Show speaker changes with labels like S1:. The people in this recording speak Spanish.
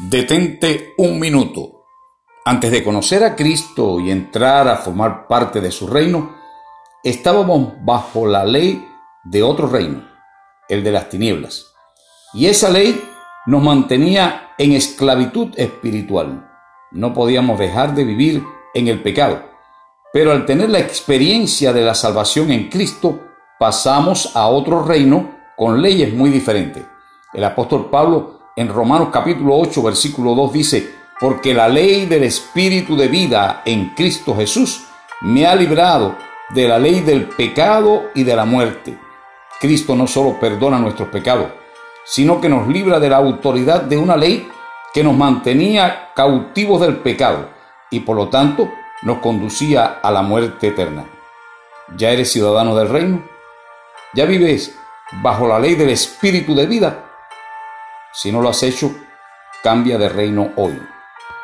S1: Detente un minuto. Antes de conocer a Cristo y entrar a formar parte de su reino, estábamos bajo la ley de otro reino, el de las tinieblas. Y esa ley nos mantenía en esclavitud espiritual. No podíamos dejar de vivir en el pecado. Pero al tener la experiencia de la salvación en Cristo, pasamos a otro reino con leyes muy diferentes. El apóstol Pablo en Romanos capítulo 8, versículo 2 dice, porque la ley del Espíritu de vida en Cristo Jesús me ha librado de la ley del pecado y de la muerte. Cristo no solo perdona nuestros pecados, sino que nos libra de la autoridad de una ley que nos mantenía cautivos del pecado y por lo tanto nos conducía a la muerte eterna. ¿Ya eres ciudadano del reino? ¿Ya vives bajo la ley del Espíritu de vida? Si no lo has hecho, cambia de reino hoy.